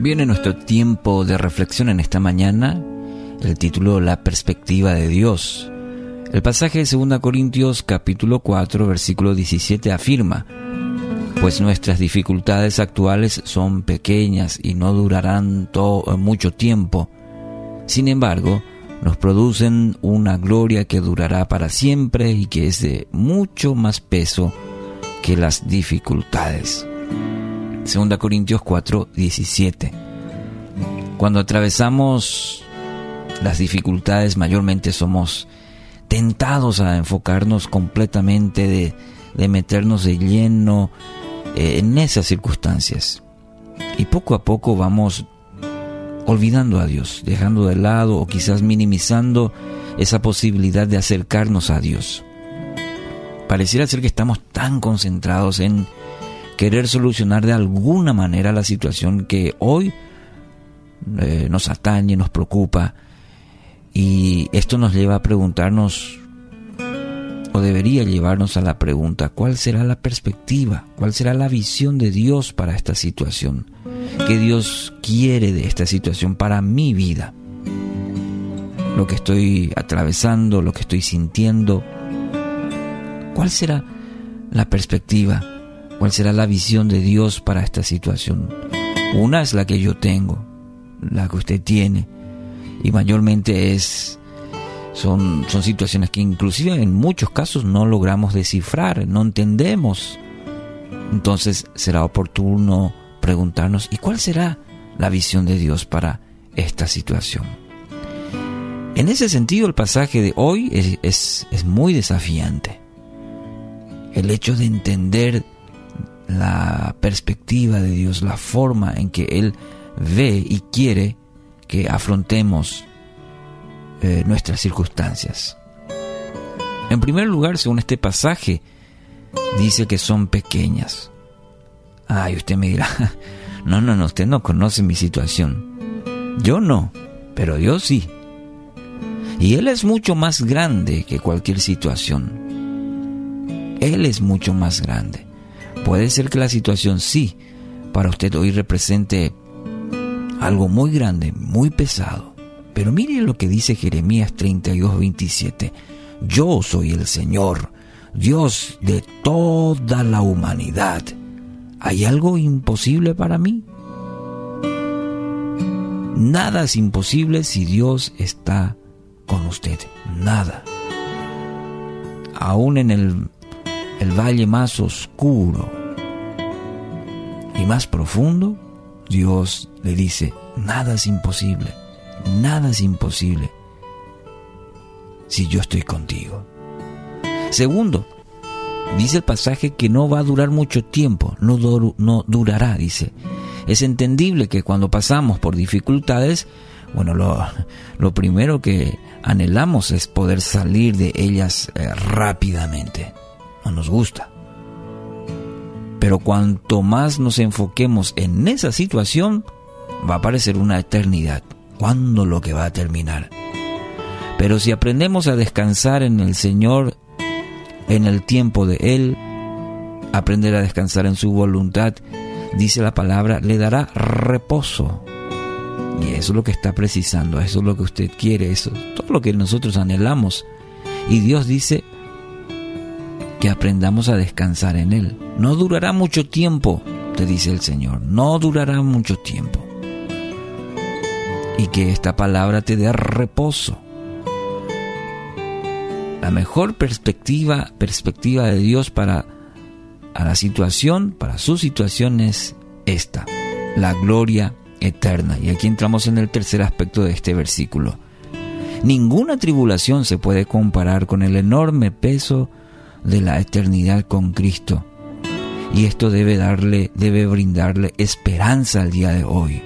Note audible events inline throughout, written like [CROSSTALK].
Viene nuestro tiempo de reflexión en esta mañana, el título La perspectiva de Dios. El pasaje de 2 Corintios capítulo 4 versículo 17 afirma, pues nuestras dificultades actuales son pequeñas y no durarán mucho tiempo. Sin embargo, nos producen una gloria que durará para siempre y que es de mucho más peso que las dificultades. 2 Corintios 4, 17. Cuando atravesamos las dificultades, mayormente somos tentados a enfocarnos completamente, de, de meternos de lleno eh, en esas circunstancias. Y poco a poco vamos olvidando a Dios, dejando de lado o quizás minimizando esa posibilidad de acercarnos a Dios. Pareciera ser que estamos tan concentrados en querer solucionar de alguna manera la situación que hoy eh, nos atañe, nos preocupa. Y esto nos lleva a preguntarnos, o debería llevarnos a la pregunta, ¿cuál será la perspectiva? ¿Cuál será la visión de Dios para esta situación? ¿Qué Dios quiere de esta situación para mi vida? Lo que estoy atravesando, lo que estoy sintiendo. ¿Cuál será la perspectiva? ¿Cuál será la visión de Dios para esta situación? Una es la que yo tengo, la que usted tiene, y mayormente es son, son situaciones que inclusive en muchos casos no logramos descifrar, no entendemos. Entonces será oportuno preguntarnos, ¿y cuál será la visión de Dios para esta situación? En ese sentido, el pasaje de hoy es, es, es muy desafiante. El hecho de entender la perspectiva de Dios, la forma en que Él ve y quiere que afrontemos eh, nuestras circunstancias. En primer lugar, según este pasaje, dice que son pequeñas. Ay, usted me dirá, [LAUGHS] no, no, no, usted no conoce mi situación. Yo no, pero Dios sí. Y Él es mucho más grande que cualquier situación. Él es mucho más grande. Puede ser que la situación sí para usted hoy represente algo muy grande, muy pesado. Pero mire lo que dice Jeremías 32, 27. Yo soy el Señor, Dios de toda la humanidad. ¿Hay algo imposible para mí? Nada es imposible si Dios está con usted. Nada. Aún en el el valle más oscuro y más profundo, Dios le dice, nada es imposible, nada es imposible si yo estoy contigo. Segundo, dice el pasaje que no va a durar mucho tiempo, no, no durará, dice. Es entendible que cuando pasamos por dificultades, bueno, lo, primero que anhelamos es poder salir de ellas eh, rápidamente no nos gusta. Pero cuanto más nos enfoquemos en esa situación, va a parecer una eternidad. ¿Cuándo lo que va a terminar? Pero si aprendemos a descansar en el Señor, en el tiempo de Él, aprender a descansar en su voluntad, dice la palabra, le dará reposo. Y eso es lo que está precisando, eso es lo que usted quiere, eso es todo lo que nosotros anhelamos. Y Dios dice, que aprendamos a descansar en Él. No durará mucho tiempo, te dice el Señor, no durará mucho tiempo. Y que esta palabra te dé reposo. La mejor perspectiva, perspectiva de Dios para a la situación, para su situación es esta, la gloria eterna. Y aquí entramos en el tercer aspecto de este versículo. Ninguna tribulación se puede comparar con el enorme peso de la eternidad con Cristo. Y esto debe darle, debe brindarle esperanza al día de hoy.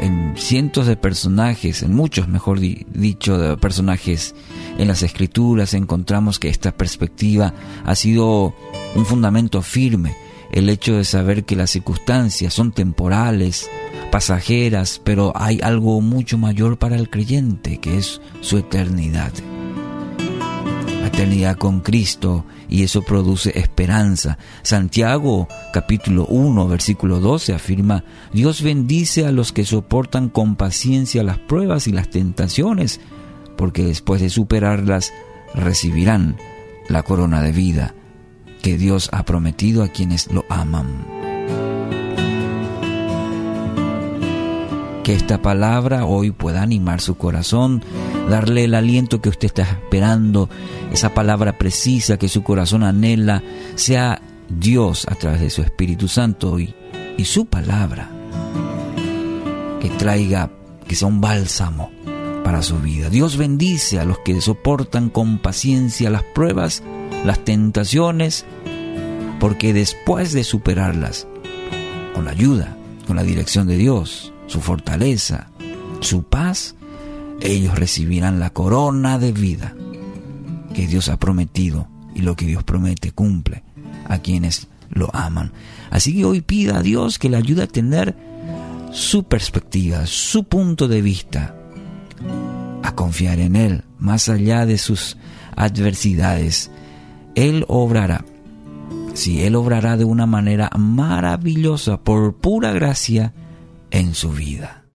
En, cientos de personajes, en muchos, mejor dicho, de personajes en las escrituras, encontramos que esta perspectiva ha sido un fundamento firme. El hecho de saber que las circunstancias son temporales, pasajeras, pero hay algo mucho mayor para el creyente, que es su eternidad. eternidad con Cristo y eso produce esperanza. Santiago capítulo 1 versículo 12 afirma, Dios bendice a los que soportan con paciencia las pruebas y las tentaciones, porque después de superarlas recibirán la corona de vida que Dios ha prometido a quienes lo aman. Que esta palabra hoy pueda animar su corazón, darle el aliento que usted está esperando, esa palabra precisa que su corazón anhela, sea Dios a través de su Espíritu Santo y, su palabra, que traiga, que sea un bálsamo su vida. Dios bendice a los que soportan con paciencia las pruebas, las tentaciones, porque después de superarlas, con la ayuda, con la dirección de Dios, su fortaleza, su paz, ellos recibirán la corona de vida que Dios ha prometido y lo que Dios promete cumple a quienes lo aman. Así que hoy pida a Dios que le ayude a tener su perspectiva, su punto de vista, a confiar en Él más allá de sus adversidades. Él obrará. Si Él obrará de una manera maravillosa por pura gracia en su vida.